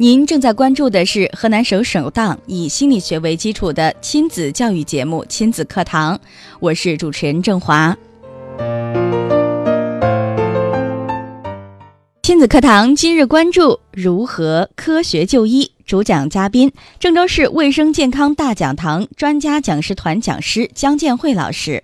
您正在关注的是河南省首档以心理学为基础的亲子教育节目《亲子课堂》，我是主持人郑华。亲子课堂今日关注如何科学就医，主讲嘉宾郑州市卫生健康大讲堂专家讲师团讲师姜建慧老师。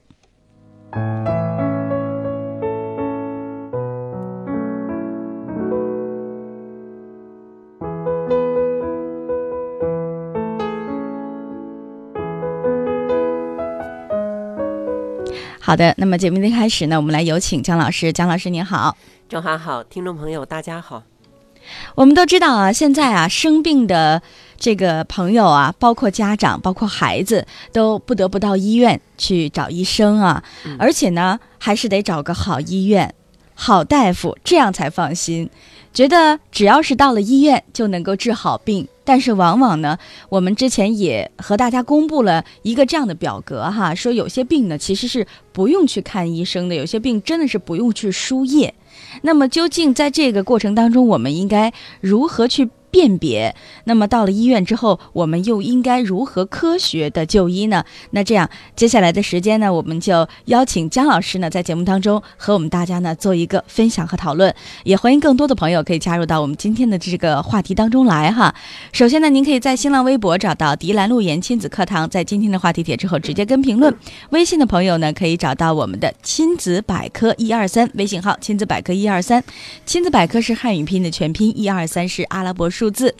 好的，那么节目的开始呢，我们来有请姜老师。姜老师您好，郑华好，听众朋友大家好。我们都知道啊，现在啊生病的这个朋友啊，包括家长，包括孩子，都不得不到医院去找医生啊，而且呢，还是得找个好医院、好大夫，这样才放心。觉得只要是到了医院就能够治好病，但是往往呢，我们之前也和大家公布了一个这样的表格哈，说有些病呢其实是不用去看医生的，有些病真的是不用去输液。那么究竟在这个过程当中，我们应该如何去？辨别，那么到了医院之后，我们又应该如何科学的就医呢？那这样，接下来的时间呢，我们就邀请姜老师呢，在节目当中和我们大家呢做一个分享和讨论，也欢迎更多的朋友可以加入到我们今天的这个话题当中来哈。首先呢，您可以在新浪微博找到“迪兰路言亲子课堂”，在今天的话题帖之后直接跟评论。微信的朋友呢，可以找到我们的亲子百科一二三微信号“亲子百科一二三”，亲子百科是汉语拼音的全拼，一二三是阿拉伯数。数字，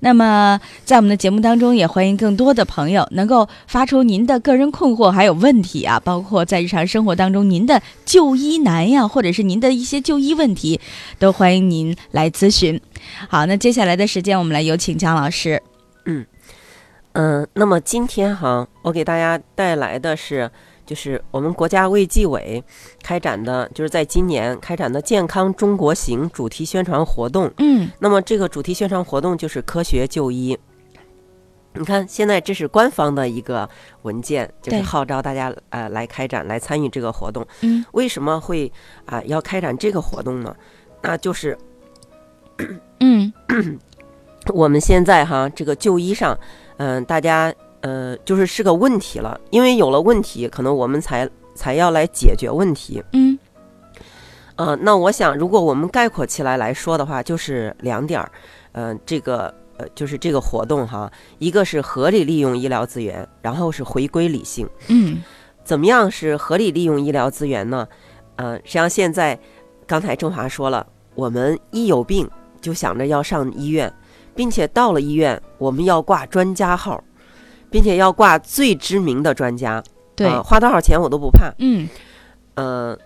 那么在我们的节目当中，也欢迎更多的朋友能够发出您的个人困惑还有问题啊，包括在日常生活当中您的就医难呀，或者是您的一些就医问题，都欢迎您来咨询。好，那接下来的时间，我们来有请姜老师。嗯嗯，那么今天哈，我给大家带来的是。就是我们国家卫计委开展的，就是在今年开展的“健康中国行”主题宣传活动。嗯，那么这个主题宣传活动就是科学就医。你看，现在这是官方的一个文件，就是号召大家呃来开展、来参与这个活动。嗯，为什么会啊要开展这个活动呢？那就是，嗯，我们现在哈这个就医上，嗯，大家。呃，就是是个问题了，因为有了问题，可能我们才才要来解决问题。嗯，呃，那我想，如果我们概括起来来说的话，就是两点儿。嗯，这个呃，就是这个活动哈，一个是合理利用医疗资源，然后是回归理性。嗯，怎么样是合理利用医疗资源呢？呃，实际上现在刚才郑华说了，我们一有病就想着要上医院，并且到了医院，我们要挂专家号。并且要挂最知名的专家，对，花多少钱我都不怕。嗯，呃，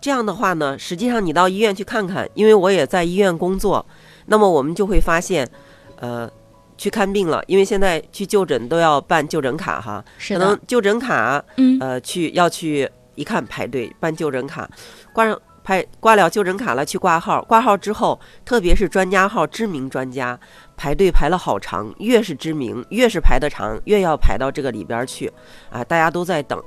这样的话呢，实际上你到医院去看看，因为我也在医院工作，那么我们就会发现，呃，去看病了，因为现在去就诊都要办就诊卡哈，可能就诊卡，嗯，呃，去要去一看排队办就诊卡，挂上。排挂了就诊卡了，去挂号。挂号之后，特别是专家号、知名专家，排队排了好长。越是知名，越是排得长，越要排到这个里边去。啊，大家都在等。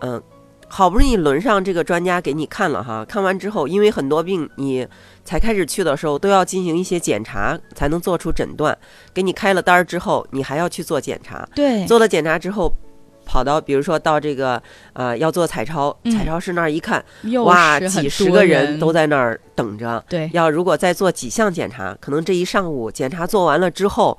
嗯，好不容易轮上这个专家给你看了哈，看完之后，因为很多病你才开始去的时候都要进行一些检查，才能做出诊断。给你开了单儿之后，你还要去做检查。对，做了检查之后。跑到，比如说到这个，呃，要做彩超，彩超室那儿一看，哇，几十个人都在那儿等着。对，要如果再做几项检查，可能这一上午检查做完了之后，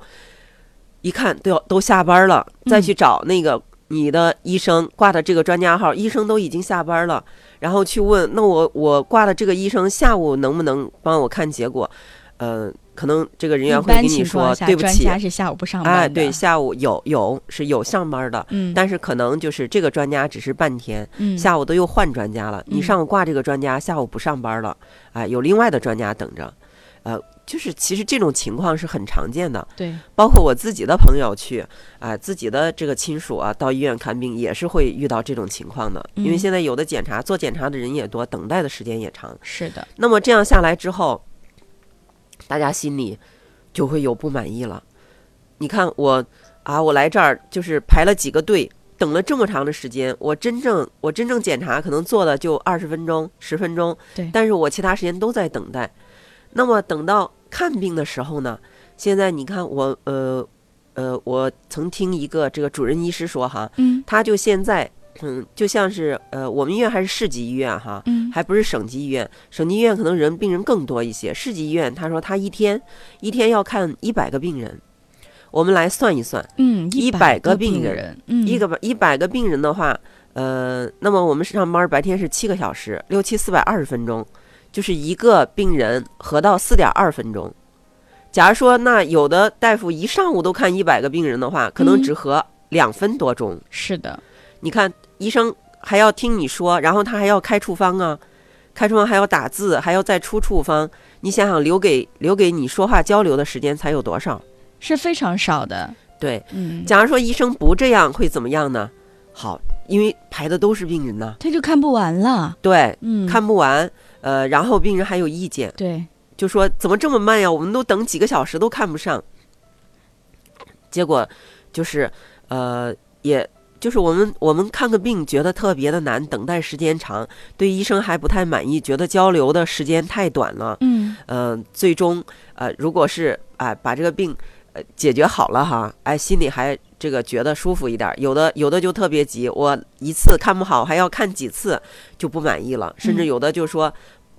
一看都要都下班了，再去找那个你的医生挂的这个专家号，医生都已经下班了，然后去问，那我我挂的这个医生下午能不能帮我看结果？嗯。可能这个人员会跟你说：“对不起，专家是下午不上班。”哎，对，下午有有是有上班的，嗯，但是可能就是这个专家只是半天，嗯，下午都又换专家了。你上午挂这个专家，下午不上班了，哎，有另外的专家等着，呃，就是其实这种情况是很常见的。对，包括我自己的朋友去，啊、自己的这个亲属啊，到医院看病也是会遇到这种情况的。因为嗯现在有的检查做检查的人也多，等待的时间也长。是的，那么这样下来之后，大家心里就会有不满意了。你看我啊，我来这儿就是排了几个队，等了这么长的时间，我真正我真正检查可能做的就二十分钟、十分钟，对但是我其他时间都在等待。那么等到看病的时候呢，现在你看我呃呃，我曾听一个这个主任医师说哈，嗯他就现在嗯，就像是呃，我们医院还是市级医院哈，嗯，还不是省级医院，省级医院可能人病人更多一些。市级医院他说他一天一天要看一百个病人，我们来算一算，嗯，100百个病病人，嗯，一个一百个病人的话，呃，那么我们上班白天是七个小时，六七四百二十分钟，就是一个病人合到四点二分钟。假如说那有的大夫一上午都看一百个病人的话，可能嗯只合两分多钟。是的，你看医生还要听你说，然后他还要开处方啊，开处方还要打字，还要再出处方。你想想，留给留给你说话交流的时间才有多少？是非常少的，对，嗯，假如说医生不这样会怎么样呢？好，因为排的都是病人呐，他就看不完了，对，嗯，看不完，呃，然后病人还有意见，对，就说怎么这么慢呀？我们都等几个小时都看不上。结果就是，呃，也就是我们我们看个病觉得特别的难，等待时间长，对医生还不太满意，觉得交流的时间太短了。嗯呃、最终呃，如果是啊、把这个病呃解决好了哈，哎，心里还这个觉得舒服一点儿。有的有的就特别急，我一次看不好还要看几次，就不满意了。甚至嗯有的就说，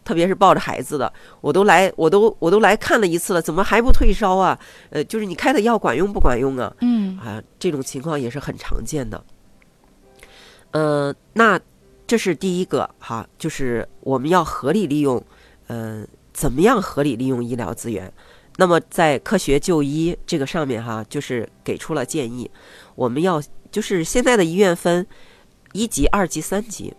特别是抱着孩子的，我都来我都我都来看了一次了，怎么还不退烧啊？呃，就是你开的药管用不管用啊？嗯啊，这种情况也是很常见的。呃，那这是第一个哈，就是我们要合理利用，呃，怎么样合理利用医疗资源？那么在科学就医这个上面哈，就是给出了建议，我们要就是现在的医院分一级、二级、三级，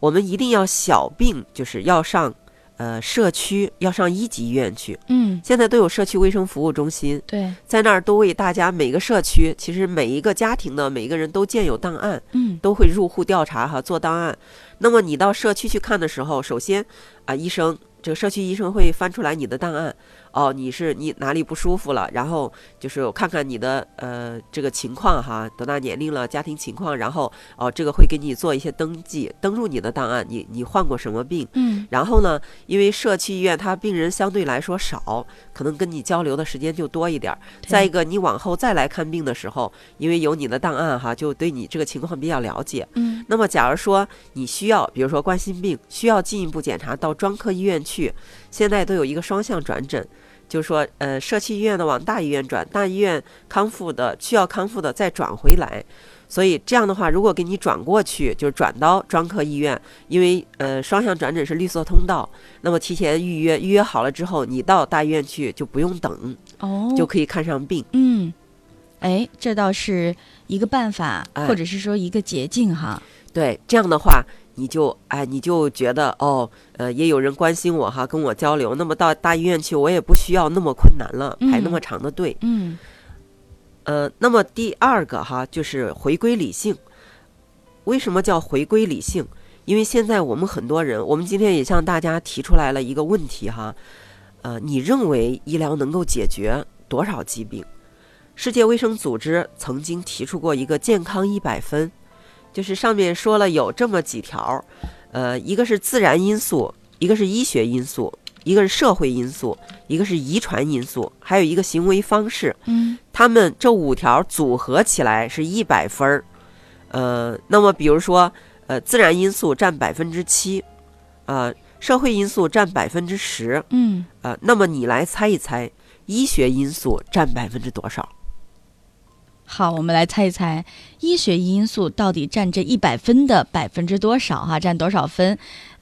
我们一定要小病就是要上呃社区，要上一级医院去。嗯，现在都有社区卫生服务中心，对，在那儿都为大家每个社区，其实每一个家庭的每一个人都建有档案，嗯都会入户调查哈，做档案。那么你到社区去看的时候，首先啊，医生这个社区医生会翻出来你的档案，哦，你是你哪里不舒服了，然后就是我看看你的呃这个情况哈，多大年龄了，家庭情况，然后哦这个会给你做一些登记，登入你的档案，你你患过什么病？嗯然后呢，因为社区医院它病人相对来说少，可能跟你交流的时间就多一点儿。再一个，你往后再来看病的时候，因为有你的档案哈，就对你这个情况比较了解。嗯那么，假如说你需要，比如说冠心病，需要进一步检查到专科医院去，现在都有一个双向转诊，就是说，呃，社区医院的往大医院转，大医院康复的需要康复的再转回来。所以这样的话，如果给你转过去，就是转到专科医院，因为呃双向转诊是绿色通道，那么提前预约，预约好了之后，你到大医院去就不用等，哦，就可以看上病。嗯，哎，这倒是一个办法，哎或者是说一个捷径哈。对，这样的话，你就哎，你就觉得哦，呃，也有人关心我哈，跟我交流。那么到大医院去，我也不需要那么困难了，排那嗯么长的队。嗯呃，那么第二个哈，就是回归理性。为什么叫回归理性？因为现在我们很多人，我们今天也向大家提出来了一个问题哈，呃，你认为医疗能够解决多少疾病？世界卫生组织曾经提出过一个健康一百分，就是上面说了有这么几条，呃，一个是自然因素，一个是医学因素，一个是社会因素，一个是遗传因素，还有一个行为方式。嗯他们这五条组合起来是一百分儿，呃，那么比如说，呃，自然因素占百分之七，呃，社会因素占百分之十，嗯，啊，那么你来猜一猜，医学因素占百分之多少？好，我们来猜一猜，医学因素到底占这一百分的百分之多少哈？占多少分？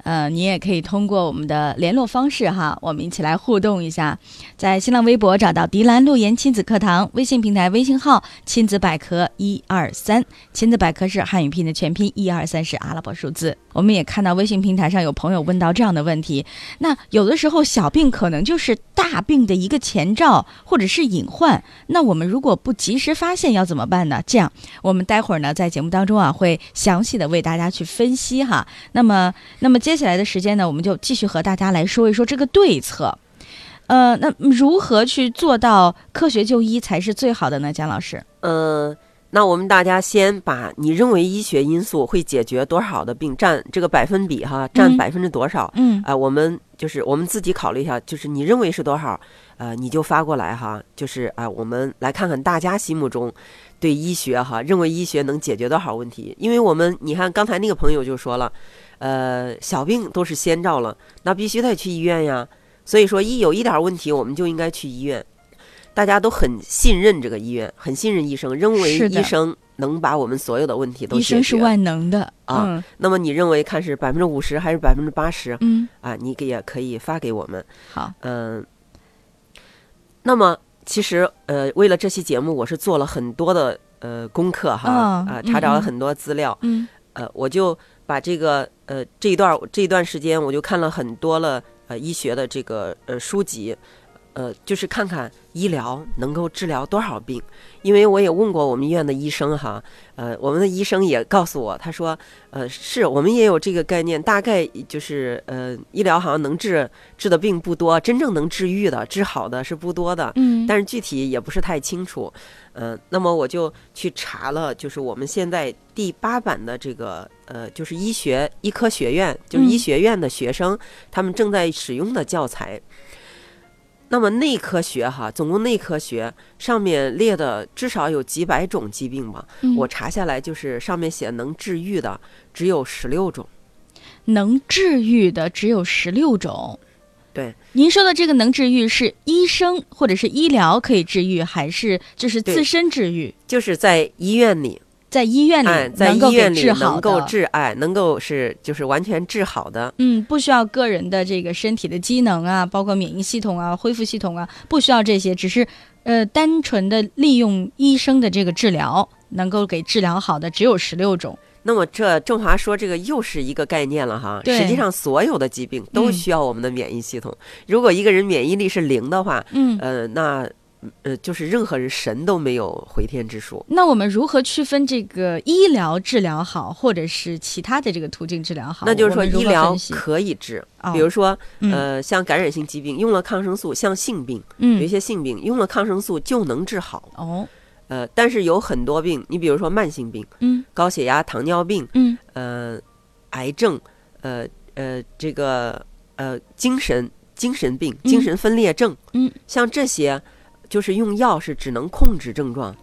呃，你也可以通过我们的联络方式哈，我们一起来互动一下。在新浪微博找到“迪兰路言亲子课堂”，微信平台微信号“亲子百科一二三”，亲子百科是汉语拼音的全拼，一二三是阿拉伯数字。我们也看到微信平台上有朋友问到这样的问题：那有的时候小病可能就是大病的一个前兆，或者是隐患。那我们如果不及时发现，要怎么办呢？这样，我们待会儿呢在节目当中啊会详细的为大家去分析哈。那么，那么接下来的时间呢，我们就继续和大家来说一说这个对策。呃，那如何去做到科学就医才是最好的呢？姜老师，呃。那我们大家先把你认为医学因素会解决多少的病占这个百分比哈，占百分之多少？嗯，啊，我们就是我们自己考虑一下，就是你认为是多少？呃，你就发过来哈，就是啊，我们来看看大家心目中对医学哈，认为医学能解决多少问题？因为我们你看刚才那个朋友就说了，呃，小病都是先兆了，那必须得去医院呀。所以说一有一点问题，我们就应该去医院。大家都很信任这个医院，很信任医生，认为医生能把我们所有的问题都解决。医生是万能的啊。那么你认为看是百分之五十还是百分之八十？嗯啊，你也可以发给我们。好，嗯。那么其实呃，为了这期节目，我是做了很多的呃功课哈啊，查找了很多资料。嗯。呃，我就把这个呃这一段这一段时间，我就看了很多了呃医学的这个呃书籍。呃，就是看看医疗能够治疗多少病，因为我也问过我们医院的医生哈，呃，我们的医生也告诉我，他说，呃，是我们也有这个概念，大概就是呃，医疗好像能治治的病不多，真正能治愈的、治好的是不多的，嗯，但是具体也不是太清楚，嗯，那么我就去查了，就是我们现在第八版的这个呃，就是医学医科学院，就是医学院的学生他们正在使用的教材。那么内科学哈，总共内科学上面列的至少有几百种疾病吧？我查下来就是上面写能治愈的只有十六种，能治愈的只有十六种。对，您说的这个能治愈是医生或者是医疗可以治愈，还是就是自身治愈？就是在医院里。在医院里，在医院里能够治哎，能够是就是完全治好的。嗯，不需要个人的这个身体的机能啊，包括免疫系统啊、恢复系统啊，不需要这些，只是呃，单纯的利用医生的这个治疗，能够给治疗好的只有十六种。那么这郑华说这个又是一个概念了哈。实际上，所有的疾病都需要我们的免疫系统。如果一个人免疫力是零的话，嗯，呃，那。呃，就是任何人神都没有回天之术。那我们如何区分这个医疗治疗好，或者是其他的这个途径治疗好？那就是说，医疗可以治，比如说，呃，像感染性疾病用了抗生素，像性病，有一些性病用了抗生素就能治好。哦，呃，但是有很多病，你比如说慢性病，嗯，高血压、糖尿病，嗯，呃，癌症，呃呃，这个呃，精神精神病、精神分裂症，嗯，像这些。就是用药是只能控制症状，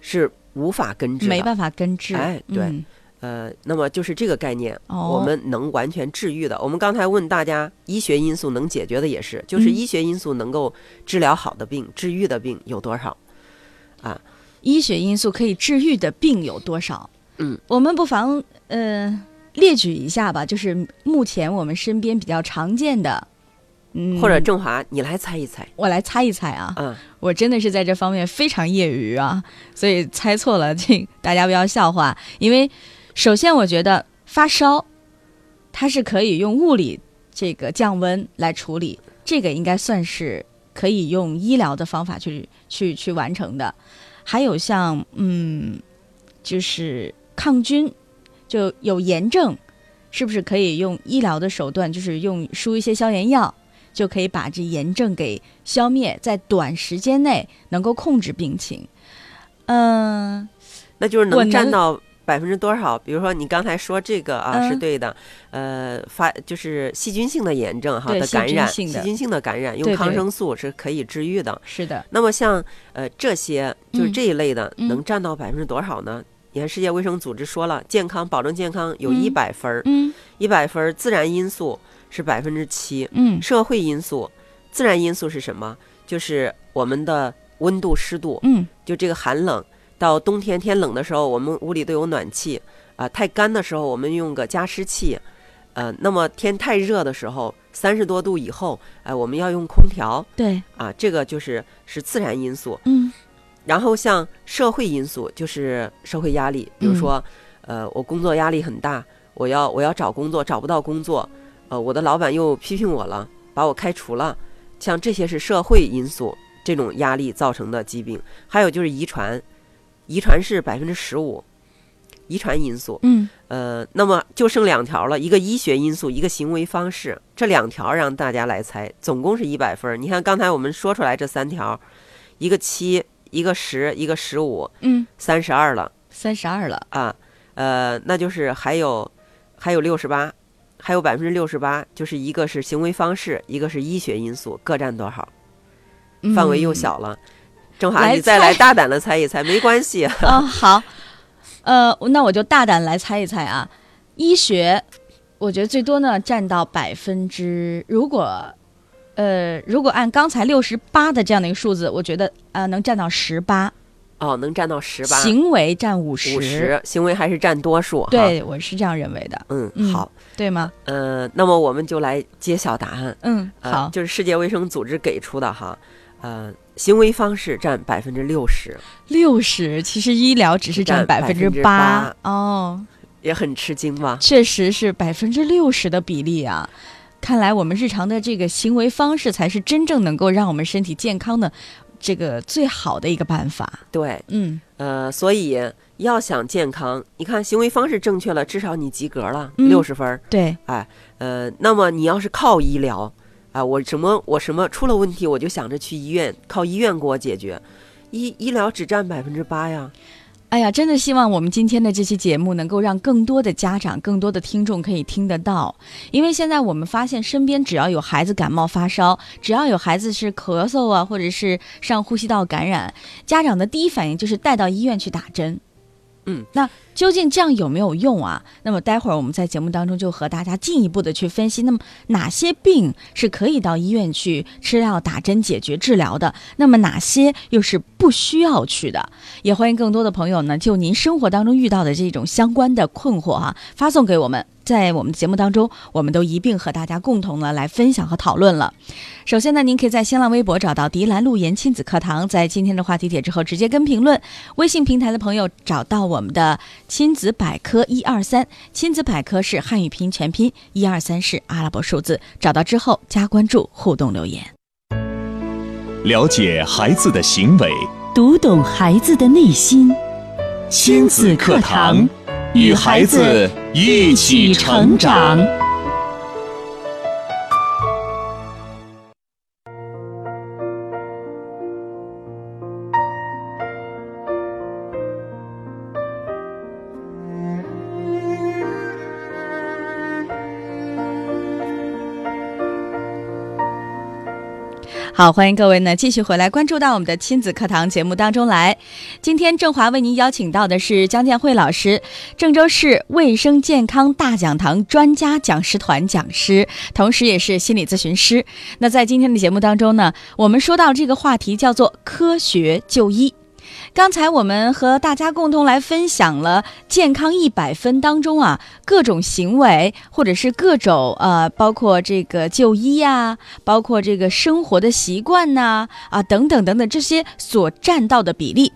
是无法根治，没办法根治。哎，对，呃，那么就是这个概念，我们能完全治愈的。我们刚才问大家，医学因素能解决的也是，就是医学因素能够治疗好的病、治愈的病有多少？啊，医学因素可以治愈的病有多少？嗯，我们不妨呃列举一下吧，就是目前我们身边比较常见的。嗯，或者郑华，你来猜一猜，我来猜一猜啊。嗯，我真的是在这方面非常业余啊，所以猜错了，请大家不要笑话。因为首先，我觉得发烧，它是可以用物理这个降温来处理，这个应该算是可以用医疗的方法去去去完成的。还有像嗯，就是抗菌，就有炎症，是不是可以用医疗的手段，就是用输一些消炎药？就可以把这炎症给消灭，在短时间内能够控制病情。嗯，那就是能占到百分之多少？比如说你刚才说这个啊，是对的。呃，发就是细菌性的炎症哈的感染，细菌性的感染用抗生素是可以治愈的。是的。那么像呃这些就是这一类的，能占到百分之多少呢？你看世界卫生组织说了，健康保证健康有一百分儿，嗯，一百分儿自然因素。是百分之七，嗯，社会因素、自然因素是什么？就是我们的温度、湿度，嗯，就这个寒冷，到冬天天冷的时候，我们屋里都有暖气啊。太干的时候，我们用个加湿器，呃，那么天太热的时候，三十多度以后，哎、我们要用空调对，啊，这个就是是自然因素。嗯然后像社会因素，就是社会压力，比如说，呃，我工作压力很大，我要我要找工作找不到工作，呃，我的老板又批评我了，把我开除了，像这些是社会因素这种压力造成的疾病。还有就是遗传，遗传是百分之十五，遗传因素。嗯呃，那么就剩两条了，一个医学因素，一个行为方式，这两条让大家来猜，总共是一百分儿。你看刚才我们说出来这三条，一个七，一个十，一个十五，嗯，三十二了三十二了，啊。呃，那就是还有还有六十八，还有百分之六十八，就是一个是行为方式，一个是医学因素，各占多少？范围又嗯小了。郑你再来大胆的猜一猜，没关系。啊、好，呃，那我就大胆来猜一猜啊，医学，我觉得最多呢占到百分之，如果，呃，如果按刚才六十八的这样的一个数字，我觉得呃能占到十八，哦，能占到十八，行为占五十，五十，行为还是占多数。对，我是这样认为的，嗯，嗯好。对吗？呃，那么我们就来揭晓答案。嗯，呃、好，就是世界卫生组织给出的哈，呃，行为方式占百分之六十，六十，其实医疗只是占百分之八。哦，也很吃惊吧？确实是百分之六十的比例啊。看来我们日常的这个行为方式才是真正能够让我们身体健康的这个最好的一个办法。对，嗯。呃，所以要想健康，你看行为方式正确了，至少你及格了，嗯。六十分对，哎，呃，那么你要是靠医疗啊、我什么我什么出了问题，我就想着去医院，靠医院给我解决，医医疗只占百分之八呀。哎呀，真的希望我们今天的这期节目能够让更多的家长、更多的听众可以听得到，因为现在我们发现身边只要有孩子感冒发烧，只要有孩子是咳嗽啊，或者是上呼吸道感染，家长的第一反应就是带到医院去打针。嗯，那究竟这样有没有用啊？那么待会儿我们在节目当中就和大家进一步的去分析，那么哪些病是可以到医院去吃药、打针解决治疗的？那么哪些又是不需要去的？也欢迎更多的朋友呢，就您生活当中遇到的这种相关的困惑哈、发送给我们。在我们的节目当中，我们都一并和大家共同的来分享和讨论了。首先呢，您可以在新浪微博找到“迪兰路言亲子课堂”，在今天的话题帖之后直接跟评论。微信平台的朋友找到我们的亲子百科一二三，亲子百科是汉语拼音全拼，一二三是阿拉伯数字，找到之后加关注，互动留言。了解孩子的行为，读懂孩子的内心。亲子课堂，与孩子一起成长。好，欢迎各位呢继续回来关注到我们的亲子课堂节目当中来。今天郑华为您邀请到的是江建慧老师，郑州市卫生健康大讲堂专家讲师团讲师，同时也是心理咨询师。那在今天的节目当中呢，我们说到这个话题叫做科学就医。刚才我们和大家共同来分享了健康一百分当中啊，各种行为或者是各种呃，包括这个就医呀、包括这个生活的习惯呐啊等等等等这些所占到的比例。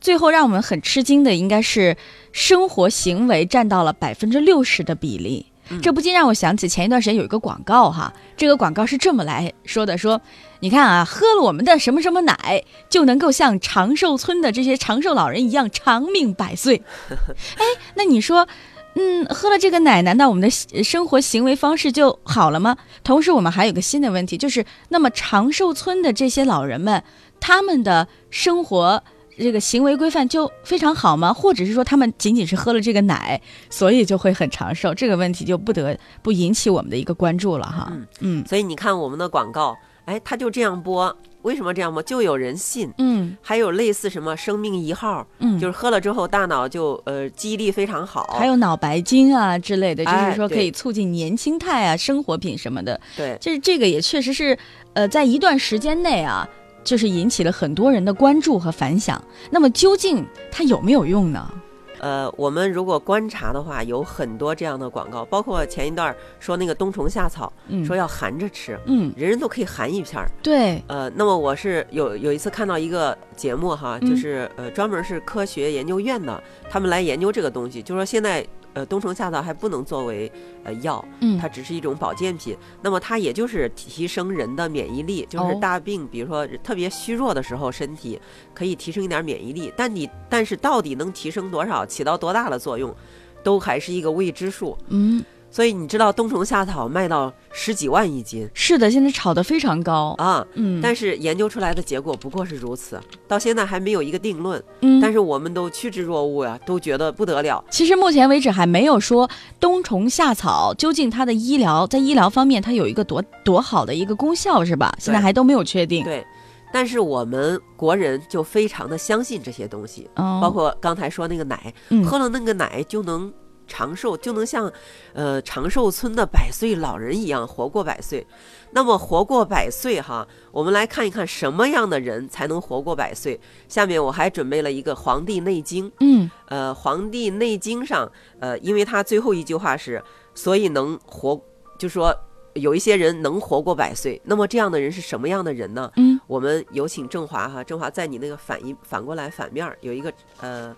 最后让我们很吃惊的应该是生活行为占到了百分之六十的比例。这不禁让我想起前一段时间有一个广告哈，这个广告是这么来说的：说你看啊，喝了我们的什么什么奶，就能够像长寿村的这些长寿老人一样长命百岁。哎，那你说，嗯，喝了这个奶，难道我们的生活行为方式就好了吗？同时，我们还有个新的问题，就是那么长寿村的这些老人们，他们的生活。这个行为规范就非常好吗？或者是说他们仅仅是喝了这个奶，所以就会很长寿？这个问题就不得不引起我们的一个关注了哈。嗯嗯所以你看我们的广告，哎，他就这样播，为什么这样播？就有人信。嗯还有类似什么生命一号，嗯，就是喝了之后大脑就呃记忆力非常好，还有脑白金啊之类的，就哎是说可以促进年轻态啊、生活品什么的。对就是这个也确实是，呃，在一段时间内啊，就是引起了很多人的关注和反响。那么究竟它有没有用呢？呃，我们如果观察的话，有很多这样的广告，包括前一段儿说那个冬虫夏草，嗯说要含着吃，嗯，人人都可以含一片儿。对，呃，那么我是有有一次看到一个节目哈，嗯就是呃专门是科学研究院的，他们来研究这个东西，就说现在呃冬虫夏草还不能作为呃药，嗯它只是一种保健品，那么它也就是提升人的免疫力，就是哦大病，比如说特别虚弱的时候，身体可以提升一点免疫力，但你但是到底能提升多少，起到多大的作用，都还是一个未知数。嗯，所以你知道冬虫夏草卖到十几万一斤是的，现在炒得非常高，啊，嗯，但是研究出来的结果不过是如此，到现在还没有一个定论。嗯，但是我们都趋之若鹜呀，都觉得不得了。其实目前为止还没有说冬虫夏草究竟它的医疗在医疗方面它有一个多多好的一个功效是吧？现在还都没有确定。对，但是我们国人就非常的相信这些东西，哦，包括刚才说那个奶，嗯喝了那个奶就能长寿，就能像呃长寿村的百岁老人一样活过百岁。那么活过百岁哈，我们来看一看什么样的人才能活过百岁。下面我还准备了一个《黄帝内经》，嗯呃，《黄帝内经》上，呃，因为它最后一句话是，所以能活，就说有一些人能活过百岁。那么这样的人是什么样的人呢？嗯我们有请郑华哈，郑华在你那个反一反过来反面儿有一个呃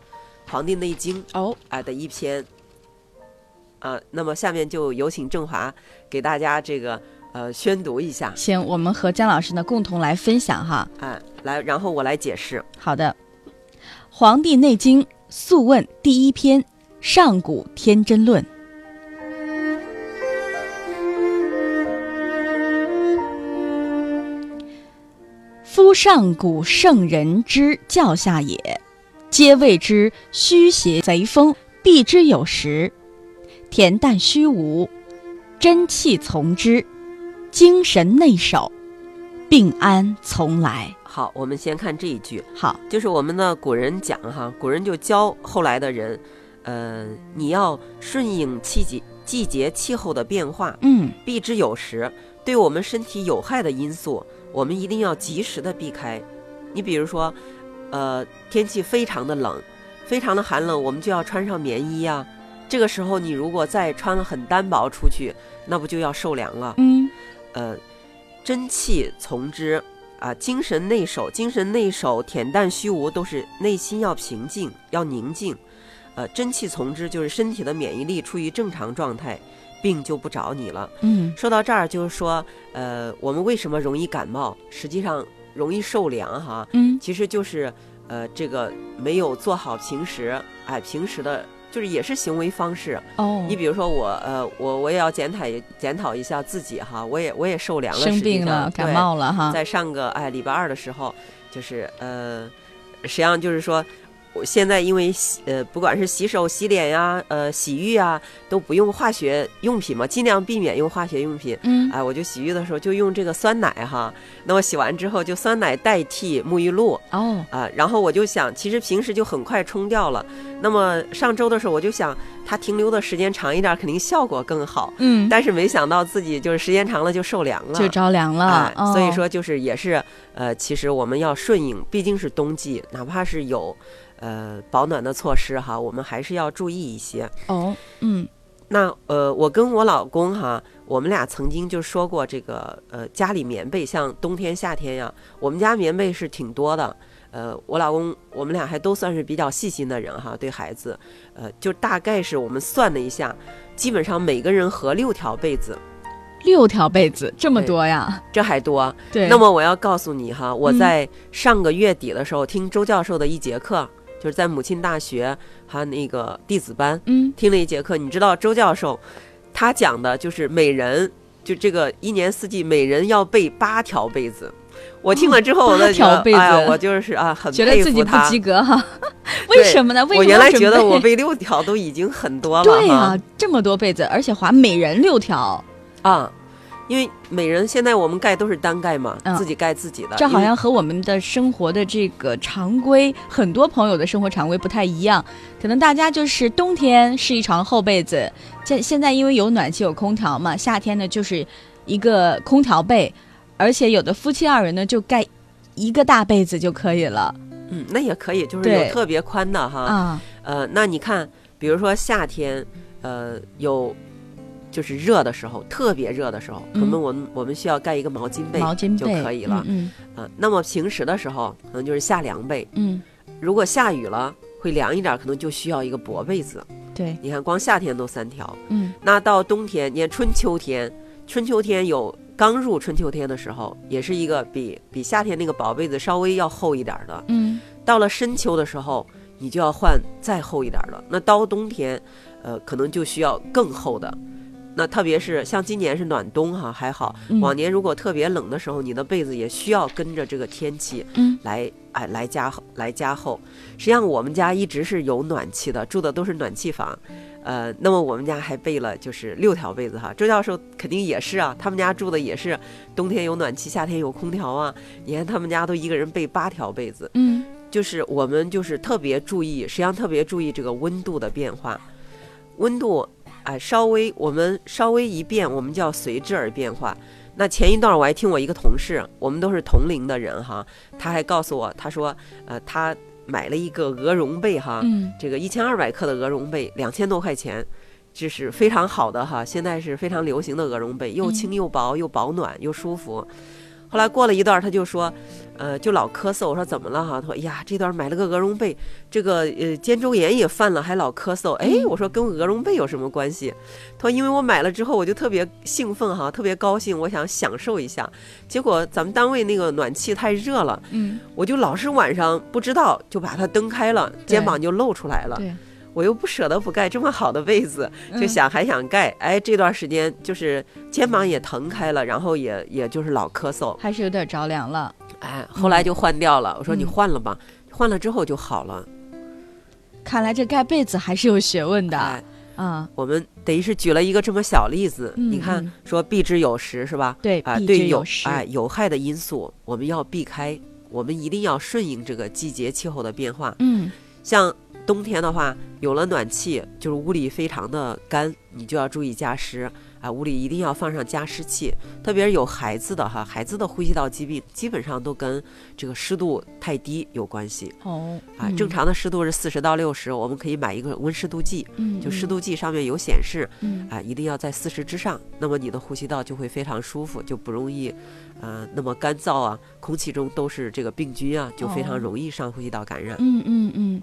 《黄帝内经》哦，啊、的一篇啊、那么下面就有请郑华给大家这个呃宣读一下，行，我们和姜老师呢共同来分享哈。哎、来，然后我来解释。好的，《黄帝内经·素问》第一篇《上古天真论》。夫上古圣人之教下也，皆谓之虚邪贼风，避之有时。恬淡虚无，真气从之，精神内守，病安从来。好，我们先看这一句，好，就是我们的古人讲哈，古人就教后来的人，呃，你要顺应季节季节气候的变化，嗯避之有时。对我们身体有害的因素，我们一定要及时的避开。你比如说，呃，天气非常的冷，非常的寒冷，我们就要穿上棉衣呀、这个时候，你如果再穿的很单薄出去，那不就要受凉了？嗯呃，真气从之啊，精神内守，精神内守，恬淡虚无，都是内心要平静，要宁静。呃，真气从之，就是身体的免疫力处于正常状态，病就不找你了。嗯说到这儿，就是说，呃，我们为什么容易感冒？实际上容易受凉哈，嗯其实就是呃，这个没有做好平时，哎，平时的，就是也是行为方式。哦，你比如说我，呃，我我也要检讨检讨一下自己哈，我也我也受凉了，生病了，感冒了哈。在上个哎礼拜二的时候，就是呃，实际上就是说，我现在因为洗呃不管是洗手、洗脸呀、呃洗浴啊，都不用化学用品嘛，尽量避免用化学用品。嗯。哎，我就洗浴的时候就用这个酸奶哈，那么洗完之后就酸奶代替沐浴露。哦，啊，然后我就想，其实平时就很快冲掉了。那么上周的时候我就想，它停留的时间长一点，肯定效果更好。嗯，但是没想到自己就是时间长了就受凉了，就着凉了。哎，，哦。所以说就是也是呃，其实我们要顺应，毕竟是冬季，哪怕是有呃保暖的措施哈，我们还是要注意一些。哦，嗯那呃，我跟我老公哈，我们俩曾经就说过这个呃，家里棉被像冬天夏天呀，我们家棉被是挺多的。呃，我老公我们俩还都算是比较细心的人哈，对孩子，呃，就大概是我们算了一下，基本上每个人合六条被子，六条被子这么多呀？这还多。对，那么我要告诉你哈，我嗯在上个月底的时候听周教授的一节课，就是在母亲大学还有那个弟子班嗯听了一节课。你知道周教授他讲的就是每人就这个一年四季每人要备八条被子。我听了之后，我就觉得，八条被子我就是啊，很觉得自己不。及格哈？为什么呢？为什么我原来觉得我备备六条都已经很多了对呀、哈这么多被子，而且划每人六条，啊，因为每人现在我们盖都是单盖嘛，嗯自己盖自己的。这好像和我们的生活的这个常规，很多朋友的生活常规不太一样。可能大家就是冬天是一床厚被子，现现在因为有暖气有空调嘛，夏天呢就是一个空调被，而且有的夫妻二人呢就盖一个大被子就可以了嗯，那也可以，就是有特别宽的哈。啊。呃，那你看，比如说夏天，呃，有就是热的时候，特别热的时候，可能嗯我们、我们需要盖一个毛巾被就毛巾被可以了。嗯啊，那么平时的时候，可能就是夏凉被。嗯，如果下雨了，会凉一点，可能就需要一个薄被子。嗯对，你看，光夏天都三条，嗯那到冬天，你看春秋天，春秋天有刚入春秋天的时候，也是一个比比夏天那个薄被子稍微要厚一点的。嗯到了深秋的时候，你就要换再厚一点的。那到冬天，呃，可能就需要更厚的。那特别是像今年是暖冬哈，还好。嗯往年如果特别冷的时候，你的被子也需要跟着这个天气嗯来哎来加厚来加厚。实际上我们家一直是有暖气的，住的都是暖气房。呃，那么我们家还备了就是六条被子哈。周教授肯定也是啊，他们家住的也是冬天有暖气，夏天有空调啊。你看他们家都一个人备八条被子。嗯就是我们就是特别注意，实际上特别注意这个温度的变化，温度哎稍微我们稍微一变，我们就要随之而变化。那前一段我还听我一个同事，我们都是同龄的人哈，他还告诉我，他说呃他买了一个鹅绒被哈，嗯这个一千二百克的鹅绒被两千多块钱。这是非常好的哈，现在是非常流行的鹅绒被，又轻又薄又保暖又舒服。后来过了一段，他就说，呃，就老咳嗽。我说怎么了哈？他说，哎呀，这段买了个鹅绒被，这个呃肩周炎也犯了，还老咳嗽。哎，我说跟鹅绒被有什么关系？他说因为我买了之后，我就特别兴奋哈，特别高兴，我想享受一下。结果咱们单位那个暖气太热了，嗯，我就老是晚上不知道就把它蹬开了，肩膀就露出来了。对，我又不舍得不盖这么好的被子，就嗯想还想盖。哎，这段时间就是肩膀也疼开了，然后也也就是老咳嗽。还是有点着凉了。哎，后来就换掉了。我说你嗯换了吧，换了之后就好了。看来这盖被子还是有学问的哎，啊。我们等于是举了一个这么小例子，嗯你看嗯说避之有时是吧？对，啊，避对有之有时。哎有害的因素我们要避开，我们一定要顺应这个季节气候的变化。嗯像冬天的话，有了暖气，就是屋里非常的干，你就要注意加湿啊，屋里一定要放上加湿器。特别是有孩子的哈，孩子的呼吸道疾病基本上都跟这个湿度太低有关系哦啊。正常的湿度是四十到六十，我们可以买一个温湿度计，嗯就湿度计上面有显示嗯啊，一定要在四十之上，那么你的呼吸道就会非常舒服，就不容易呃那么干燥啊，空气中都是这个病菌啊，就非常哦容易上呼吸道感染。嗯嗯嗯。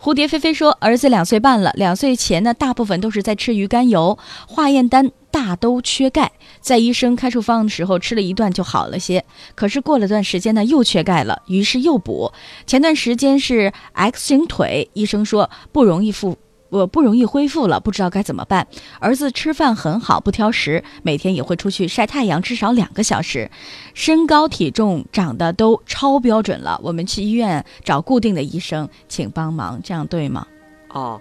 蝴蝶飞飞说：“儿子两岁半了，两岁前呢，大部分都是在吃鱼肝油，化验单大都缺钙，在医生开处方的时候吃了一段就好了些。可是过了段时间呢，又缺钙了，于是又补。前段时间是 X 型腿，医生说不容易复。”我不容易恢复了，不知道该怎么办。儿子吃饭很好，不挑食，每天也会出去晒太阳，至少两个小时。身高体重长得都超标准了，我们去医院找固定的医生，请帮忙，这样对吗？哦，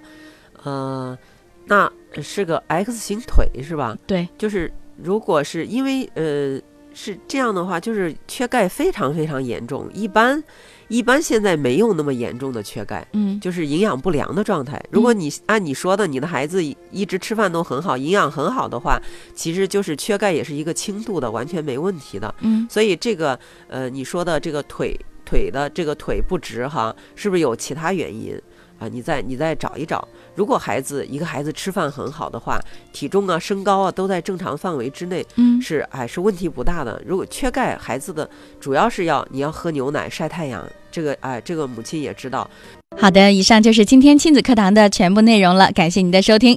呃，那是个 X 型腿是吧？对，就是如果是因为呃是这样的话，就是缺钙非常非常严重，一般一般现在没有那么严重的缺钙。嗯就是营养不良的状态。如果你按你说的，你的孩子一一直吃饭都很好，营养很好的话，其实就是缺钙也是一个轻度的，完全没问题的。嗯所以这个呃，你说的这个腿腿的这个腿不直哈，是不是有其他原因啊？你再你再找一找。如果孩子一个孩子吃饭很好的话，体重啊、身高啊都在正常范围之内，嗯是哎是问题不大的。如果缺钙，孩子的主要是要你要喝牛奶、晒太阳，这个哎这个母亲也知道。好的，以上就是今天亲子课堂的全部内容了，感谢您的收听。